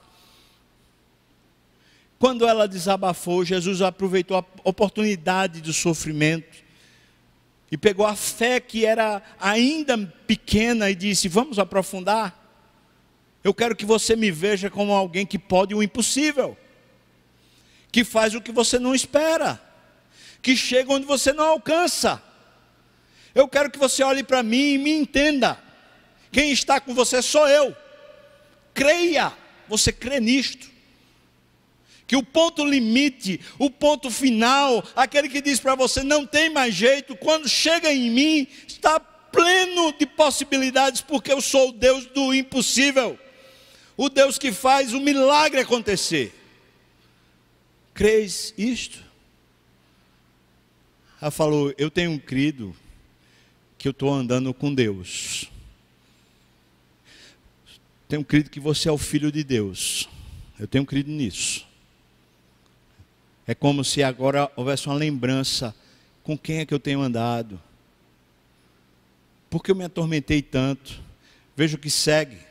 A: Quando ela desabafou, Jesus aproveitou a oportunidade do sofrimento e pegou a fé que era ainda pequena e disse: Vamos aprofundar. Eu quero que você me veja como alguém que pode o impossível que faz o que você não espera, que chega onde você não alcança. Eu quero que você olhe para mim e me entenda. Quem está com você sou eu. Creia, Você crê nisto? Que o ponto limite, o ponto final, aquele que diz para você não tem mais jeito, quando chega em mim, está pleno de possibilidades, porque eu sou o Deus do impossível, o Deus que faz o milagre acontecer. Crês isto? Ela falou: Eu tenho crido que eu estou andando com Deus. Tenho crido que você é o filho de Deus. Eu tenho crido nisso. É como se agora houvesse uma lembrança: com quem é que eu tenho andado? Por que eu me atormentei tanto? Veja o que segue.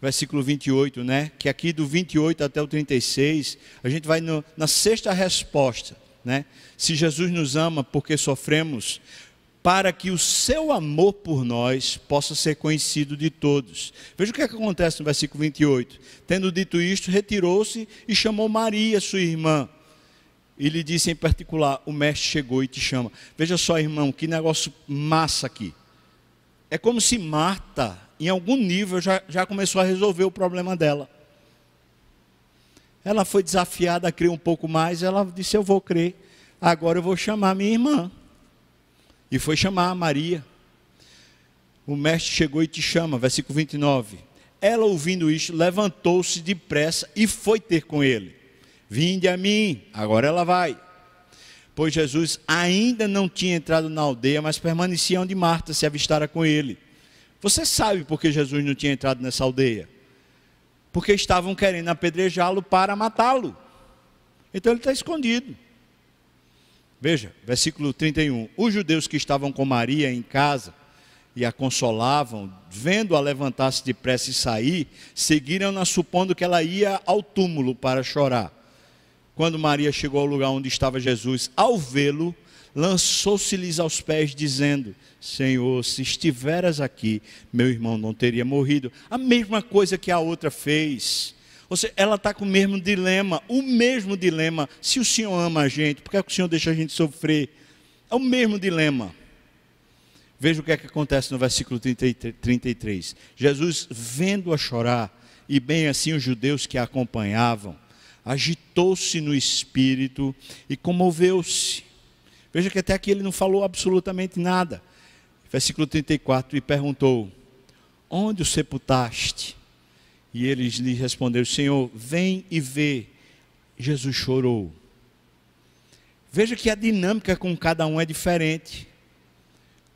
A: Versículo 28, né? Que aqui do 28 até o 36, a gente vai no, na sexta resposta, né? Se Jesus nos ama porque sofremos, para que o seu amor por nós possa ser conhecido de todos. Veja o que, é que acontece no versículo 28. Tendo dito isto, retirou-se e chamou Maria, sua irmã. E lhe disse em particular: O mestre chegou e te chama. Veja só, irmão, que negócio massa aqui. É como se Marta, em algum nível, já, já começou a resolver o problema dela. Ela foi desafiada a crer um pouco mais, ela disse: Eu vou crer, agora eu vou chamar minha irmã. E foi chamar a Maria. O mestre chegou e te chama, versículo 29. Ela, ouvindo isto, levantou-se depressa e foi ter com ele. Vinde a mim, agora ela vai pois Jesus ainda não tinha entrado na aldeia, mas permanecia onde Marta se avistara com ele. Você sabe por que Jesus não tinha entrado nessa aldeia? Porque estavam querendo apedrejá-lo para matá-lo. Então ele está escondido. Veja, versículo 31. Os judeus que estavam com Maria em casa e a consolavam, vendo-a levantar-se depressa e sair, seguiram-na supondo que ela ia ao túmulo para chorar. Quando Maria chegou ao lugar onde estava Jesus, ao vê-lo, lançou-se-lhes aos pés, dizendo: Senhor, se estiveras aqui, meu irmão não teria morrido. A mesma coisa que a outra fez. Ou seja, ela está com o mesmo dilema, o mesmo dilema. Se o Senhor ama a gente, por que, é que o Senhor deixa a gente sofrer? É o mesmo dilema. Veja o que é que acontece no versículo 33. Jesus, vendo-a chorar, e bem assim os judeus que a acompanhavam, agitou-se no espírito e comoveu-se. Veja que até aqui ele não falou absolutamente nada. Versículo 34: E perguntou: Onde o sepultaste? E eles lhe responderam: Senhor, vem e vê. Jesus chorou. Veja que a dinâmica com cada um é diferente.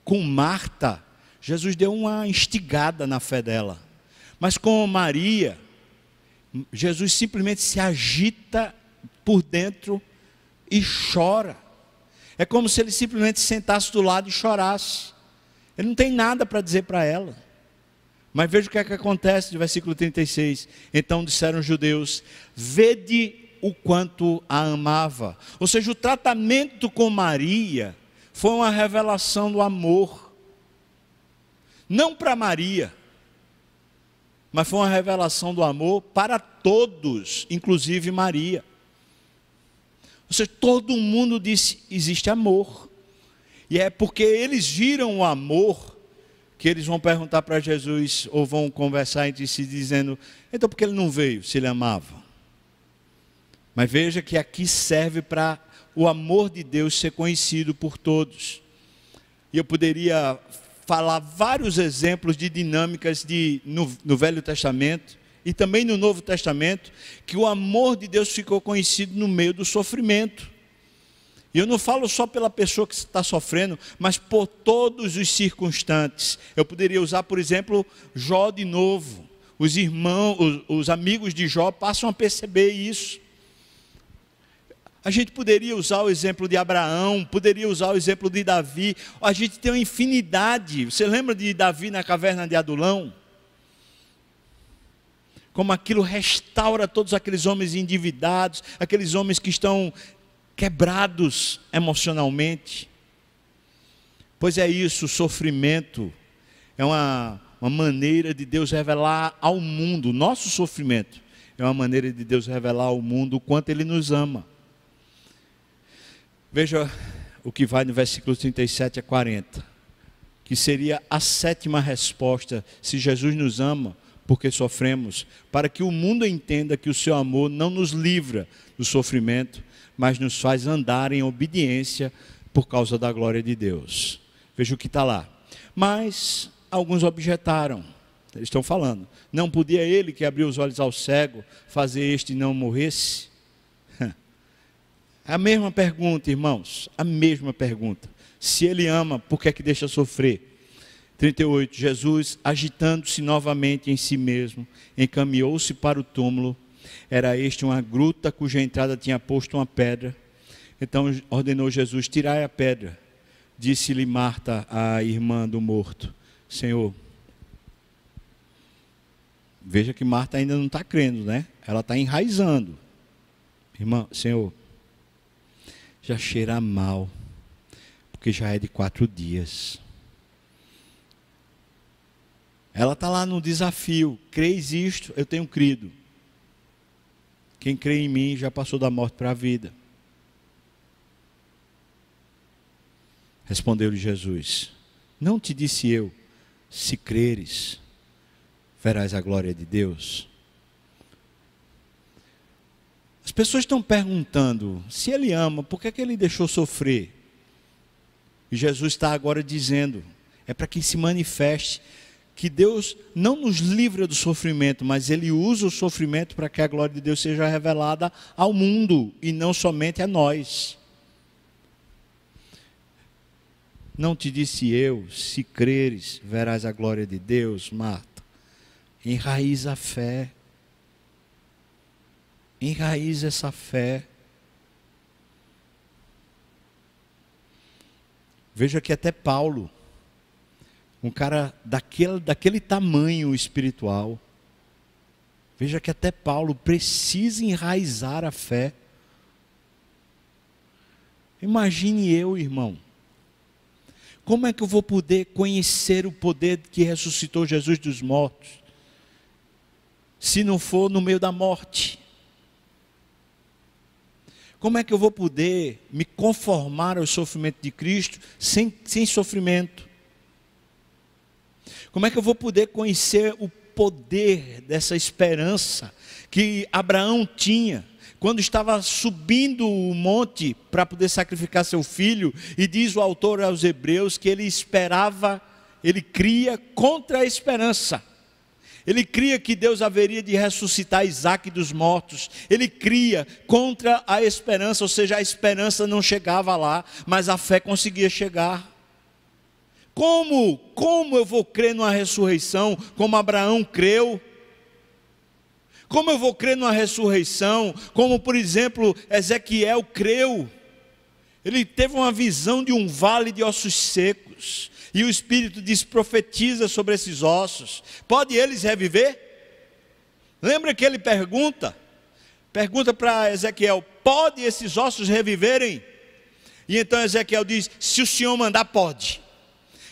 A: Com Marta, Jesus deu uma instigada na fé dela. Mas com Maria, Jesus simplesmente se agita por dentro e chora. É como se ele simplesmente sentasse do lado e chorasse. Ele não tem nada para dizer para ela. Mas veja o que é que acontece no versículo 36. Então disseram os judeus: Vede o quanto a amava. Ou seja, o tratamento com Maria foi uma revelação do amor. Não para Maria, mas foi uma revelação do amor para todos, inclusive Maria. Ou seja, todo mundo disse: existe amor. E é porque eles viram o amor que eles vão perguntar para Jesus, ou vão conversar entre si, dizendo: então por que ele não veio se ele amava? Mas veja que aqui serve para o amor de Deus ser conhecido por todos. E eu poderia falar vários exemplos de dinâmicas de, no, no Velho Testamento e também no Novo Testamento, que o amor de Deus ficou conhecido no meio do sofrimento. E eu não falo só pela pessoa que está sofrendo, mas por todos os circunstantes. Eu poderia usar, por exemplo, Jó de novo. Os irmãos, os, os amigos de Jó passam a perceber isso. A gente poderia usar o exemplo de Abraão, poderia usar o exemplo de Davi. A gente tem uma infinidade. Você lembra de Davi na caverna de Adulão? Como aquilo restaura todos aqueles homens endividados, aqueles homens que estão quebrados emocionalmente. Pois é isso, o sofrimento é uma, uma maneira de Deus revelar ao mundo, o nosso sofrimento é uma maneira de Deus revelar ao mundo o quanto Ele nos ama. Veja o que vai no versículo 37 a 40, que seria a sétima resposta. Se Jesus nos ama, porque sofremos, para que o mundo entenda que o seu amor não nos livra do sofrimento, mas nos faz andar em obediência por causa da glória de Deus. Veja o que está lá. Mas alguns objetaram, eles estão falando, não podia ele que abriu os olhos ao cego fazer este não morresse? A mesma pergunta, irmãos, a mesma pergunta. Se ele ama, por que é que deixa sofrer? 38. Jesus, agitando-se novamente em si mesmo, encaminhou-se para o túmulo. Era este uma gruta cuja entrada tinha posto uma pedra. Então ordenou Jesus: Tirai a pedra. Disse-lhe Marta, a irmã do morto: Senhor, veja que Marta ainda não está crendo, né? Ela está enraizando. Irmã, Senhor, já cheira mal, porque já é de quatro dias. Ela está lá no desafio: creis isto, eu tenho crido. Quem crê em mim já passou da morte para a vida. Respondeu-lhe Jesus: Não te disse eu, se creres, verás a glória de Deus. As pessoas estão perguntando: se ele ama, por que, é que ele deixou sofrer? E Jesus está agora dizendo: é para que se manifeste que Deus não nos livra do sofrimento, mas Ele usa o sofrimento para que a glória de Deus seja revelada ao mundo e não somente a nós. Não te disse eu, se creres, verás a glória de Deus, Marta. Enraiza a fé. Enraiza essa fé. Veja que até Paulo um cara daquele, daquele tamanho espiritual. Veja que até Paulo precisa enraizar a fé. Imagine eu, irmão. Como é que eu vou poder conhecer o poder que ressuscitou Jesus dos mortos? Se não for no meio da morte. Como é que eu vou poder me conformar ao sofrimento de Cristo sem, sem sofrimento? Como é que eu vou poder conhecer o poder dessa esperança que Abraão tinha? Quando estava subindo o monte para poder sacrificar seu filho, e diz o autor aos Hebreus que ele esperava, ele cria contra a esperança. Ele cria que Deus haveria de ressuscitar Isaac dos mortos. Ele cria contra a esperança, ou seja, a esperança não chegava lá, mas a fé conseguia chegar. Como? Como eu vou crer numa ressurreição como Abraão creu? Como eu vou crer numa ressurreição como, por exemplo, Ezequiel creu? Ele teve uma visão de um vale de ossos secos. E o Espírito diz: profetiza sobre esses ossos. Pode eles reviver? Lembra que ele pergunta? Pergunta para Ezequiel: pode esses ossos reviverem? E então Ezequiel diz: se o Senhor mandar, pode.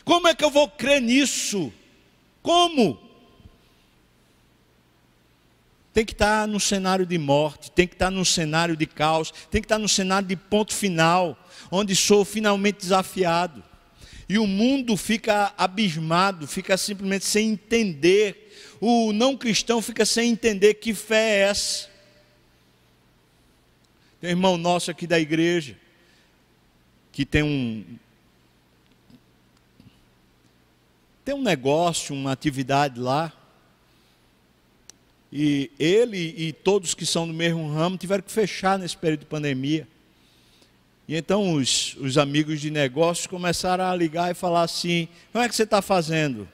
A: Como é que eu vou crer nisso? Como? Tem que estar no cenário de morte, tem que estar no cenário de caos, tem que estar no cenário de ponto final, onde sou finalmente desafiado. E o mundo fica abismado, fica simplesmente sem entender. O não cristão fica sem entender que fé é essa. Tem um irmão nosso aqui da igreja, que tem um, tem um negócio, uma atividade lá. E ele e todos que são do mesmo ramo tiveram que fechar nesse período de pandemia. E então os, os amigos de negócios começaram a ligar e falar assim: como é que você está fazendo?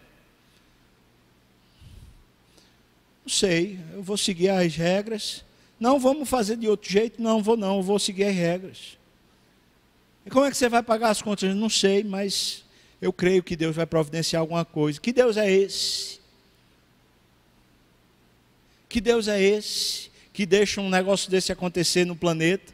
A: Não sei, eu vou seguir as regras. Não, vamos fazer de outro jeito? Não, vou não, eu vou seguir as regras. E como é que você vai pagar as contas? Não sei, mas eu creio que Deus vai providenciar alguma coisa. Que Deus é esse? Que Deus é esse que deixa um negócio desse acontecer no planeta?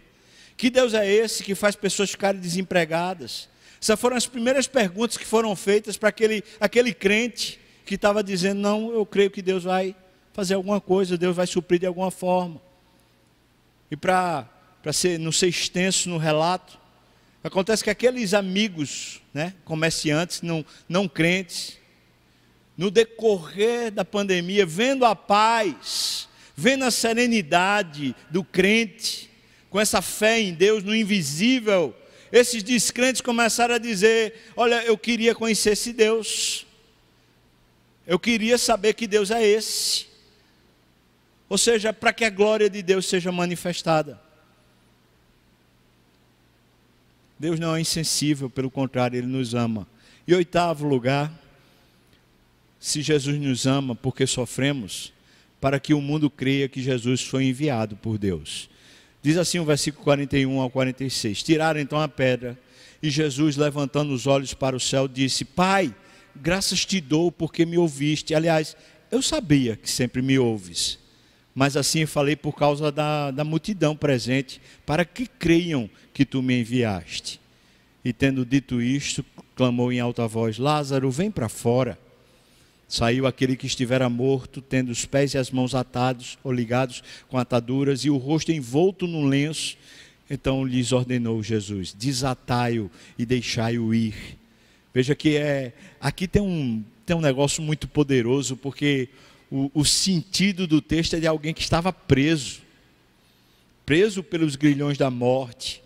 A: Que Deus é esse que faz pessoas ficarem desempregadas? Essas foram as primeiras perguntas que foram feitas para aquele, aquele crente que estava dizendo: Não, eu creio que Deus vai fazer alguma coisa, Deus vai suprir de alguma forma. E para não ser extenso no relato, Acontece que aqueles amigos, né, comerciantes, não, não crentes, no decorrer da pandemia, vendo a paz, vendo a serenidade do crente, com essa fé em Deus, no invisível, esses descrentes começaram a dizer: Olha, eu queria conhecer esse Deus, eu queria saber que Deus é esse. Ou seja, para que a glória de Deus seja manifestada. Deus não é insensível, pelo contrário, Ele nos ama. E oitavo lugar, se Jesus nos ama porque sofremos, para que o mundo creia que Jesus foi enviado por Deus. Diz assim o versículo 41 ao 46: Tiraram então a pedra, e Jesus, levantando os olhos para o céu, disse: Pai, graças te dou porque me ouviste. Aliás, eu sabia que sempre me ouves, mas assim falei por causa da, da multidão presente, para que creiam que tu me enviaste. E tendo dito isto, clamou em alta voz: Lázaro, vem para fora. Saiu aquele que estivera morto, tendo os pés e as mãos atados ou ligados com ataduras e o rosto envolto num lenço. Então lhes ordenou Jesus: desatai-o e deixai-o ir. Veja que é, aqui tem um, tem um negócio muito poderoso, porque o, o sentido do texto é de alguém que estava preso preso pelos grilhões da morte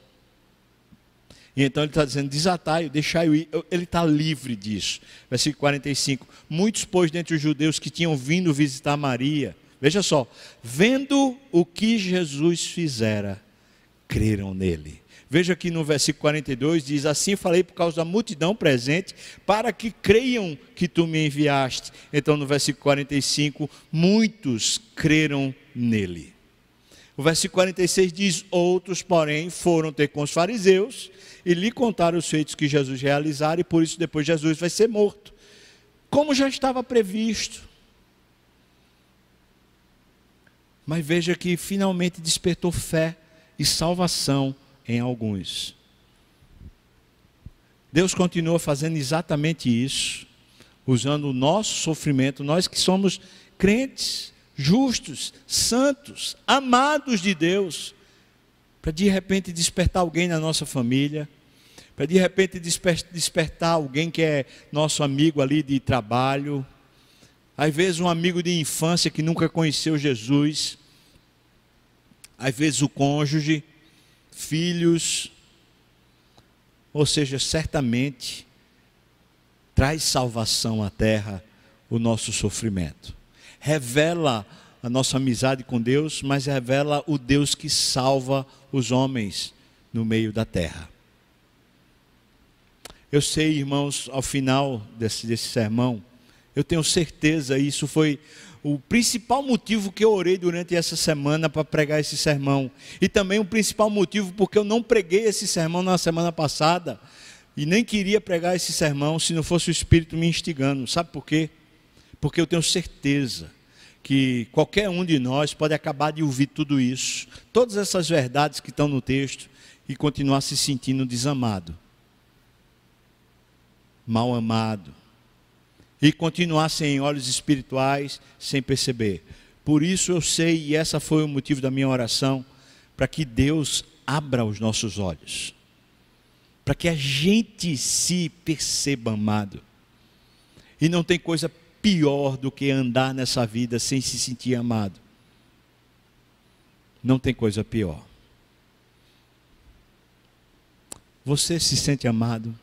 A: e então ele está dizendo: desatai, deixai-o ir. Ele está livre disso. Versículo 45. Muitos, pois, dentre os judeus que tinham vindo visitar Maria, veja só, vendo o que Jesus fizera, creram nele. Veja que no versículo 42 diz: Assim falei por causa da multidão presente, para que creiam que tu me enviaste. Então, no versículo 45, muitos creram nele. O versículo 46 diz: Outros, porém, foram ter com os fariseus e lhe contaram os feitos que Jesus realizara, e por isso depois Jesus vai ser morto. Como já estava previsto. Mas veja que finalmente despertou fé e salvação em alguns. Deus continua fazendo exatamente isso, usando o nosso sofrimento, nós que somos crentes, justos, santos, amados de Deus, para de repente despertar alguém na nossa família, para de repente despertar alguém que é nosso amigo ali de trabalho, às vezes um amigo de infância que nunca conheceu Jesus, às vezes o cônjuge, filhos, ou seja, certamente traz salvação à terra o nosso sofrimento. Revela a nossa amizade com Deus, mas revela o Deus que salva os homens no meio da terra. Eu sei, irmãos, ao final desse, desse sermão, eu tenho certeza, isso foi o principal motivo que eu orei durante essa semana para pregar esse sermão. E também o principal motivo porque eu não preguei esse sermão na semana passada. E nem queria pregar esse sermão se não fosse o Espírito me instigando. Sabe por quê? Porque eu tenho certeza que qualquer um de nós pode acabar de ouvir tudo isso, todas essas verdades que estão no texto, e continuar se sentindo desamado mal amado e continuar sem olhos espirituais, sem perceber. Por isso eu sei, e essa foi o motivo da minha oração, para que Deus abra os nossos olhos, para que a gente se perceba amado. E não tem coisa pior do que andar nessa vida sem se sentir amado. Não tem coisa pior. Você se sente amado?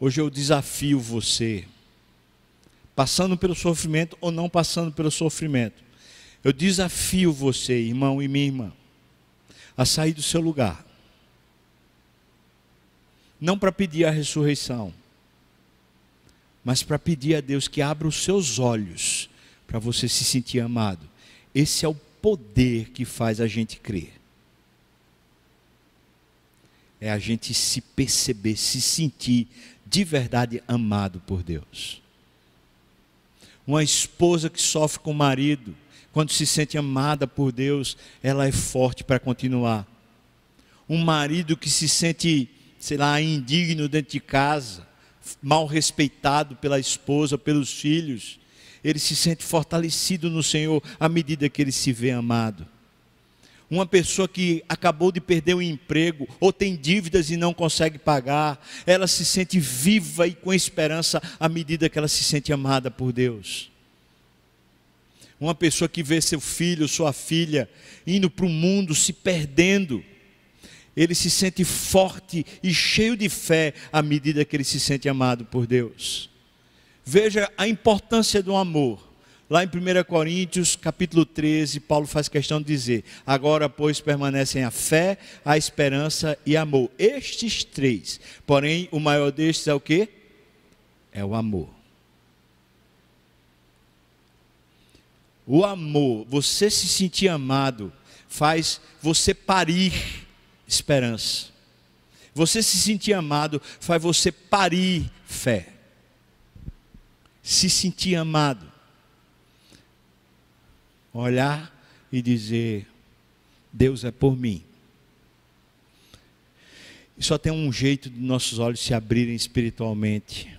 A: Hoje eu desafio você, passando pelo sofrimento ou não passando pelo sofrimento, eu desafio você, irmão e minha irmã, a sair do seu lugar. Não para pedir a ressurreição, mas para pedir a Deus que abra os seus olhos para você se sentir amado. Esse é o poder que faz a gente crer é a gente se perceber, se sentir de verdade amado por Deus. Uma esposa que sofre com o marido, quando se sente amada por Deus, ela é forte para continuar. Um marido que se sente, sei lá, indigno dentro de casa, mal respeitado pela esposa, pelos filhos, ele se sente fortalecido no Senhor à medida que ele se vê amado Uma pessoa que acabou de perder o emprego ou tem dívidas e não consegue pagar, ela se sente viva e com esperança à medida que ela se sente amada por Deus. Uma pessoa que vê seu filho, sua filha indo para o mundo, se perdendo, ele se sente forte e cheio de fé à medida que ele se sente amado por Deus. Veja a importância do amor. Lá em 1 Coríntios, capítulo 13, Paulo faz questão de dizer: Agora, pois, permanecem a fé, a esperança e amor. Estes três. Porém, o maior destes é o que? É o amor. O amor, você se sentir amado, faz você parir esperança. Você se sentir amado, faz você parir fé. Se sentir amado olhar e dizer: Deus é por mim. E só tem um jeito de nossos olhos se abrirem espiritualmente.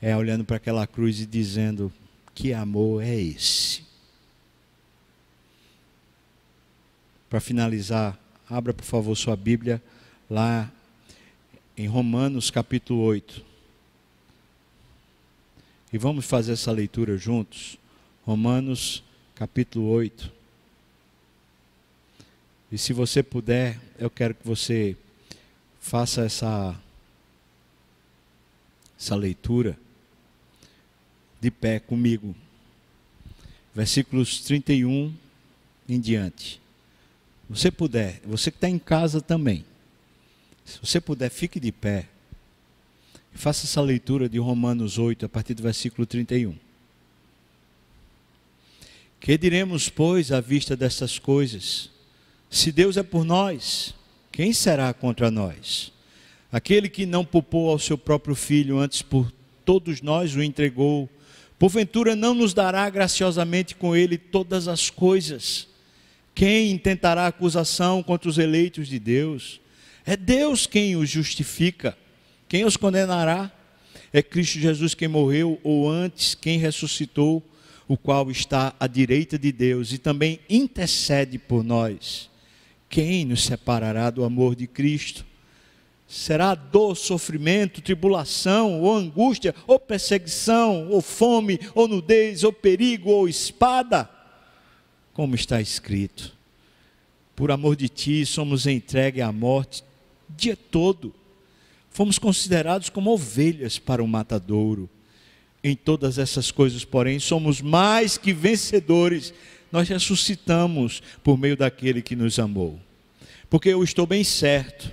A: É olhando para aquela cruz e dizendo: Que amor é esse? Para finalizar, abra por favor sua Bíblia lá em Romanos capítulo 8. E vamos fazer essa leitura juntos. Romanos capítulo 8. E se você puder, eu quero que você faça essa, essa leitura de pé comigo. Versículos 31 em diante. Você puder, você que está em casa também. Se você puder, fique de pé. E faça essa leitura de Romanos 8, a partir do versículo 31. Que diremos, pois, à vista dessas coisas? Se Deus é por nós, quem será contra nós? Aquele que não poupou ao seu próprio filho, antes por todos nós o entregou, porventura não nos dará graciosamente com ele todas as coisas? Quem intentará acusação contra os eleitos de Deus? É Deus quem os justifica. Quem os condenará? É Cristo Jesus quem morreu, ou antes, quem ressuscitou o qual está à direita de Deus e também intercede por nós. Quem nos separará do amor de Cristo? Será dor, sofrimento, tribulação, ou angústia, ou perseguição, ou fome, ou nudez, ou perigo, ou espada? Como está escrito: Por amor de ti somos entregues à morte dia todo. Fomos considerados como ovelhas para o matadouro em todas essas coisas, porém, somos mais que vencedores. Nós ressuscitamos por meio daquele que nos amou. Porque eu estou bem certo.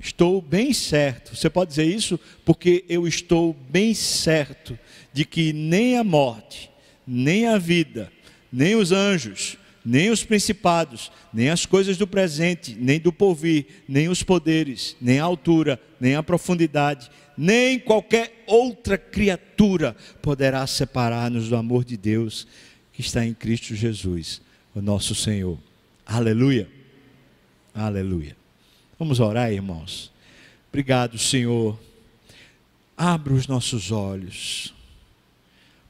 A: Estou bem certo. Você pode dizer isso? Porque eu estou bem certo de que nem a morte, nem a vida, nem os anjos, nem os principados, nem as coisas do presente, nem do porvir, nem os poderes, nem a altura, nem a profundidade, nem qualquer outra criatura poderá separar-nos do amor de Deus que está em Cristo Jesus, o nosso Senhor. Aleluia. Aleluia. Vamos orar, irmãos. Obrigado, Senhor. Abra os nossos olhos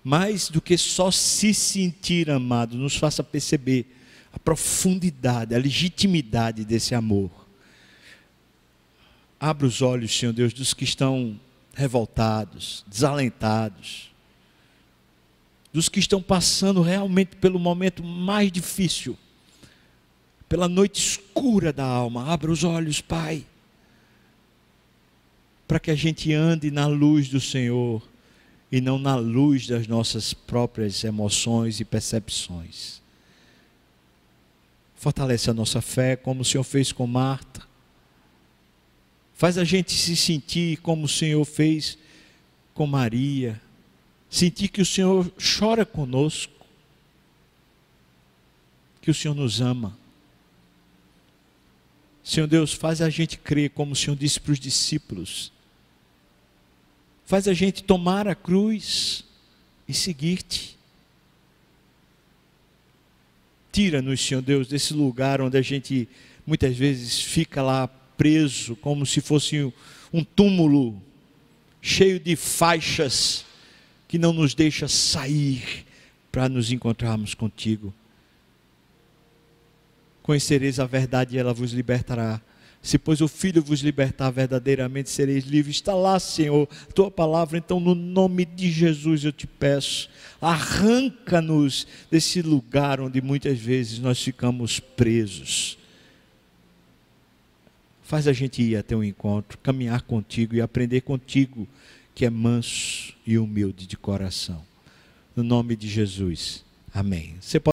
A: mais do que só se sentir amado, nos faça perceber a profundidade, a legitimidade desse amor. Abra os olhos, Senhor Deus, dos que estão revoltados, desalentados, dos que estão passando realmente pelo momento mais difícil, pela noite escura da alma. Abra os olhos, Pai, para que a gente ande na luz do Senhor e não na luz das nossas próprias emoções e percepções. Fortalece a nossa fé, como o Senhor fez com Marta. Faz a gente se sentir como o Senhor fez com Maria. Sentir que o Senhor chora conosco. Que o Senhor nos ama. Senhor Deus, faz a gente crer como o Senhor disse para os discípulos faz a gente tomar a cruz e seguir-te. Tira-nos, Senhor Deus, desse lugar onde a gente muitas vezes fica lá preso, como se fosse um túmulo cheio de faixas que não nos deixa sair para nos encontrarmos contigo. conhecereis a verdade e ela vos libertará. Se, pois, o Filho vos libertar verdadeiramente, sereis livres. Está lá, Senhor, tua palavra. Então, no nome de Jesus, eu te peço, arranca-nos desse lugar onde muitas vezes nós ficamos presos. Faz a gente ir até o encontro, caminhar contigo e aprender contigo, que é manso e humilde de coração. No nome de Jesus. Amém. Você pode